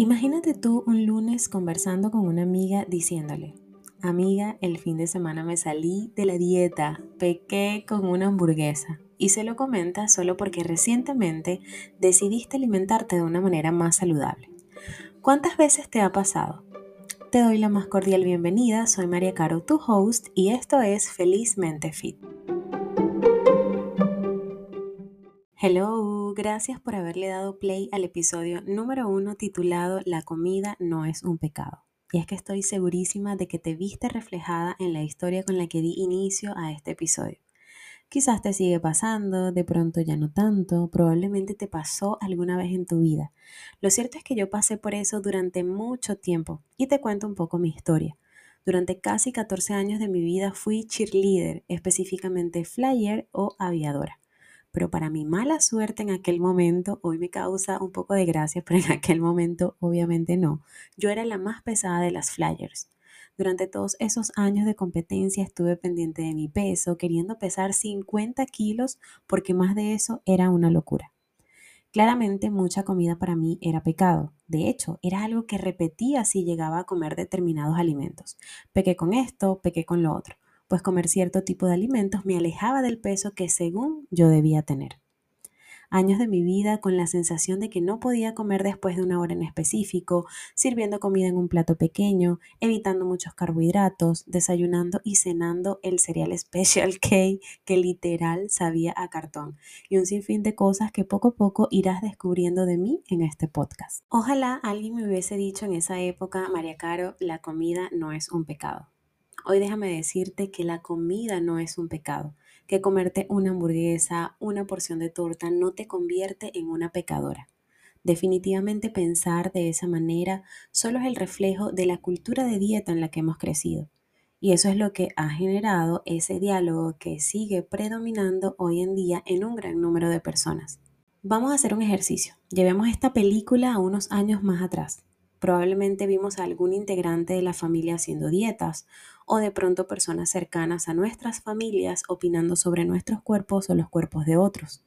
Imagínate tú un lunes conversando con una amiga diciéndole, amiga, el fin de semana me salí de la dieta, pequé con una hamburguesa. Y se lo comenta solo porque recientemente decidiste alimentarte de una manera más saludable. ¿Cuántas veces te ha pasado? Te doy la más cordial bienvenida, soy María Caro, tu host, y esto es Felizmente Fit. Hello, gracias por haberle dado play al episodio número uno titulado La comida no es un pecado. Y es que estoy segurísima de que te viste reflejada en la historia con la que di inicio a este episodio. Quizás te sigue pasando, de pronto ya no tanto, probablemente te pasó alguna vez en tu vida. Lo cierto es que yo pasé por eso durante mucho tiempo y te cuento un poco mi historia. Durante casi 14 años de mi vida fui cheerleader, específicamente flyer o aviadora pero para mi mala suerte en aquel momento, hoy me causa un poco de gracia, pero en aquel momento obviamente no, yo era la más pesada de las flyers. Durante todos esos años de competencia estuve pendiente de mi peso, queriendo pesar 50 kilos porque más de eso era una locura. Claramente mucha comida para mí era pecado. De hecho, era algo que repetía si llegaba a comer determinados alimentos. Pequé con esto, pequé con lo otro pues comer cierto tipo de alimentos me alejaba del peso que según yo debía tener. Años de mi vida con la sensación de que no podía comer después de una hora en específico, sirviendo comida en un plato pequeño, evitando muchos carbohidratos, desayunando y cenando el cereal Special K que literal sabía a cartón y un sinfín de cosas que poco a poco irás descubriendo de mí en este podcast. Ojalá alguien me hubiese dicho en esa época, María Caro, la comida no es un pecado. Hoy déjame decirte que la comida no es un pecado, que comerte una hamburguesa, una porción de torta no te convierte en una pecadora. Definitivamente pensar de esa manera solo es el reflejo de la cultura de dieta en la que hemos crecido. Y eso es lo que ha generado ese diálogo que sigue predominando hoy en día en un gran número de personas. Vamos a hacer un ejercicio. Llevemos esta película a unos años más atrás. Probablemente vimos a algún integrante de la familia haciendo dietas o de pronto personas cercanas a nuestras familias opinando sobre nuestros cuerpos o los cuerpos de otros.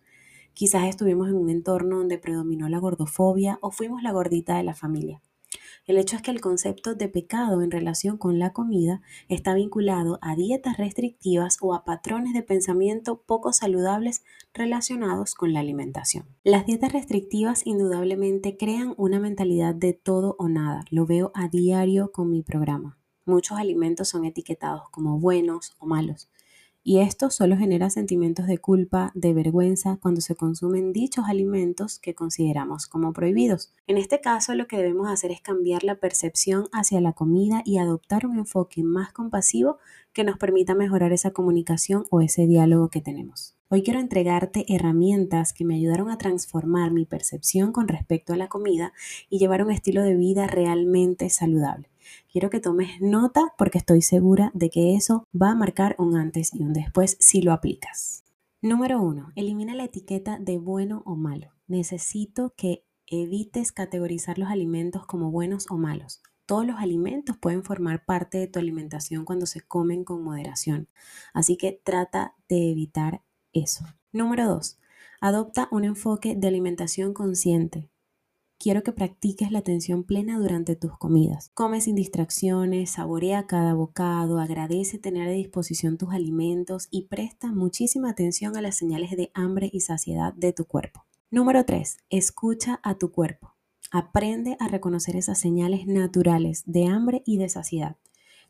Quizás estuvimos en un entorno donde predominó la gordofobia o fuimos la gordita de la familia. El hecho es que el concepto de pecado en relación con la comida está vinculado a dietas restrictivas o a patrones de pensamiento poco saludables relacionados con la alimentación. Las dietas restrictivas indudablemente crean una mentalidad de todo o nada. Lo veo a diario con mi programa. Muchos alimentos son etiquetados como buenos o malos. Y esto solo genera sentimientos de culpa, de vergüenza cuando se consumen dichos alimentos que consideramos como prohibidos. En este caso lo que debemos hacer es cambiar la percepción hacia la comida y adoptar un enfoque más compasivo que nos permita mejorar esa comunicación o ese diálogo que tenemos. Hoy quiero entregarte herramientas que me ayudaron a transformar mi percepción con respecto a la comida y llevar un estilo de vida realmente saludable. Quiero que tomes nota porque estoy segura de que eso va a marcar un antes y un después si lo aplicas. Número 1. Elimina la etiqueta de bueno o malo. Necesito que evites categorizar los alimentos como buenos o malos. Todos los alimentos pueden formar parte de tu alimentación cuando se comen con moderación, así que trata de evitar eso. Número 2. Adopta un enfoque de alimentación consciente quiero que practiques la atención plena durante tus comidas. Come sin distracciones, saborea cada bocado, agradece tener a disposición tus alimentos y presta muchísima atención a las señales de hambre y saciedad de tu cuerpo. Número 3. Escucha a tu cuerpo. Aprende a reconocer esas señales naturales de hambre y de saciedad.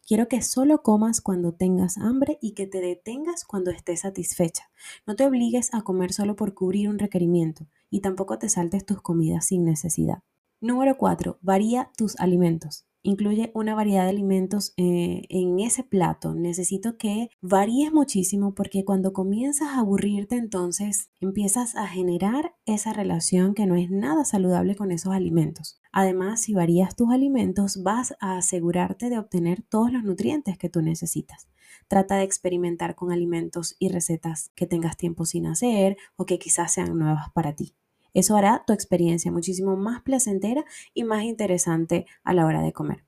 Quiero que solo comas cuando tengas hambre y que te detengas cuando estés satisfecha. No te obligues a comer solo por cubrir un requerimiento y tampoco te saltes tus comidas sin necesidad. Número 4. Varía tus alimentos incluye una variedad de alimentos eh, en ese plato. Necesito que varíes muchísimo porque cuando comienzas a aburrirte entonces empiezas a generar esa relación que no es nada saludable con esos alimentos. Además, si varías tus alimentos vas a asegurarte de obtener todos los nutrientes que tú necesitas. Trata de experimentar con alimentos y recetas que tengas tiempo sin hacer o que quizás sean nuevas para ti. Eso hará tu experiencia muchísimo más placentera y más interesante a la hora de comer.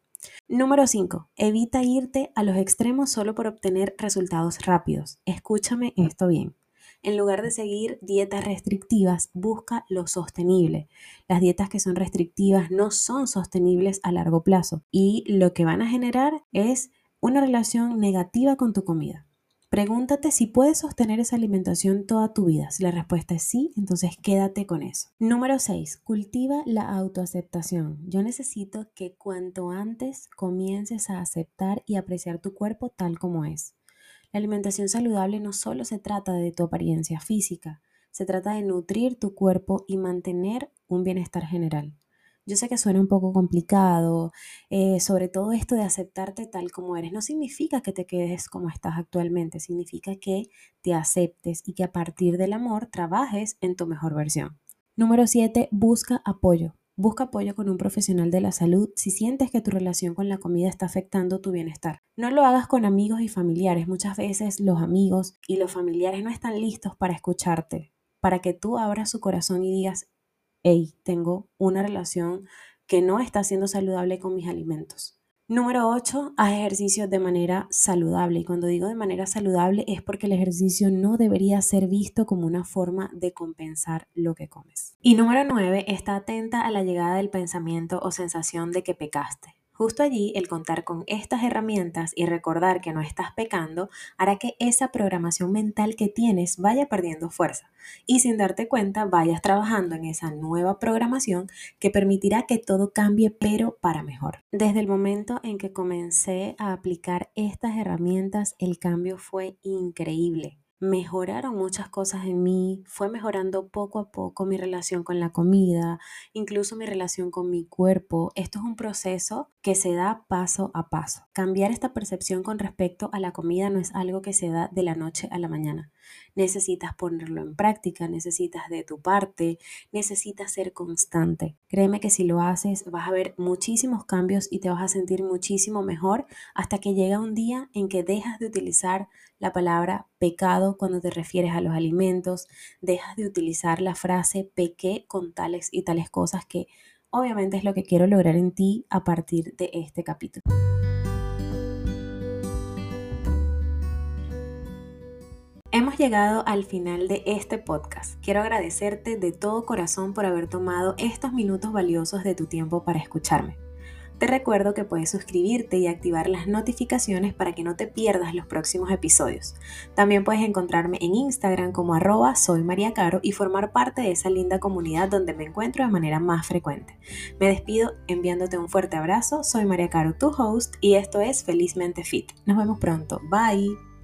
Número 5. Evita irte a los extremos solo por obtener resultados rápidos. Escúchame esto bien. En lugar de seguir dietas restrictivas, busca lo sostenible. Las dietas que son restrictivas no son sostenibles a largo plazo y lo que van a generar es una relación negativa con tu comida. Pregúntate si puedes sostener esa alimentación toda tu vida. Si la respuesta es sí, entonces quédate con eso. Número 6. Cultiva la autoaceptación. Yo necesito que cuanto antes comiences a aceptar y apreciar tu cuerpo tal como es. La alimentación saludable no solo se trata de tu apariencia física, se trata de nutrir tu cuerpo y mantener un bienestar general. Yo sé que suena un poco complicado, eh, sobre todo esto de aceptarte tal como eres. No significa que te quedes como estás actualmente, significa que te aceptes y que a partir del amor trabajes en tu mejor versión. Número 7. Busca apoyo. Busca apoyo con un profesional de la salud si sientes que tu relación con la comida está afectando tu bienestar. No lo hagas con amigos y familiares. Muchas veces los amigos y los familiares no están listos para escucharte, para que tú abras su corazón y digas, hey, tengo una relación que no está siendo saludable con mis alimentos. Número 8, haz ejercicio de manera saludable. Y cuando digo de manera saludable es porque el ejercicio no debería ser visto como una forma de compensar lo que comes. Y número 9, está atenta a la llegada del pensamiento o sensación de que pecaste. Justo allí, el contar con estas herramientas y recordar que no estás pecando hará que esa programación mental que tienes vaya perdiendo fuerza y sin darte cuenta vayas trabajando en esa nueva programación que permitirá que todo cambie pero para mejor. Desde el momento en que comencé a aplicar estas herramientas, el cambio fue increíble mejoraron muchas cosas en mí, fue mejorando poco a poco mi relación con la comida, incluso mi relación con mi cuerpo. Esto es un proceso que se da paso a paso. Cambiar esta percepción con respecto a la comida no es algo que se da de la noche a la mañana. Necesitas ponerlo en práctica, necesitas de tu parte, necesitas ser constante. Créeme que si lo haces vas a ver muchísimos cambios y te vas a sentir muchísimo mejor hasta que llega un día en que dejas de utilizar la palabra pecado cuando te refieres a los alimentos, dejas de utilizar la frase pequé con tales y tales cosas que obviamente es lo que quiero lograr en ti a partir de este capítulo. Hemos llegado al final de este podcast. Quiero agradecerte de todo corazón por haber tomado estos minutos valiosos de tu tiempo para escucharme. Te recuerdo que puedes suscribirte y activar las notificaciones para que no te pierdas los próximos episodios. También puedes encontrarme en Instagram como arroba soy María Caro y formar parte de esa linda comunidad donde me encuentro de manera más frecuente. Me despido enviándote un fuerte abrazo. Soy María Caro, tu host, y esto es Felizmente Fit. Nos vemos pronto. Bye.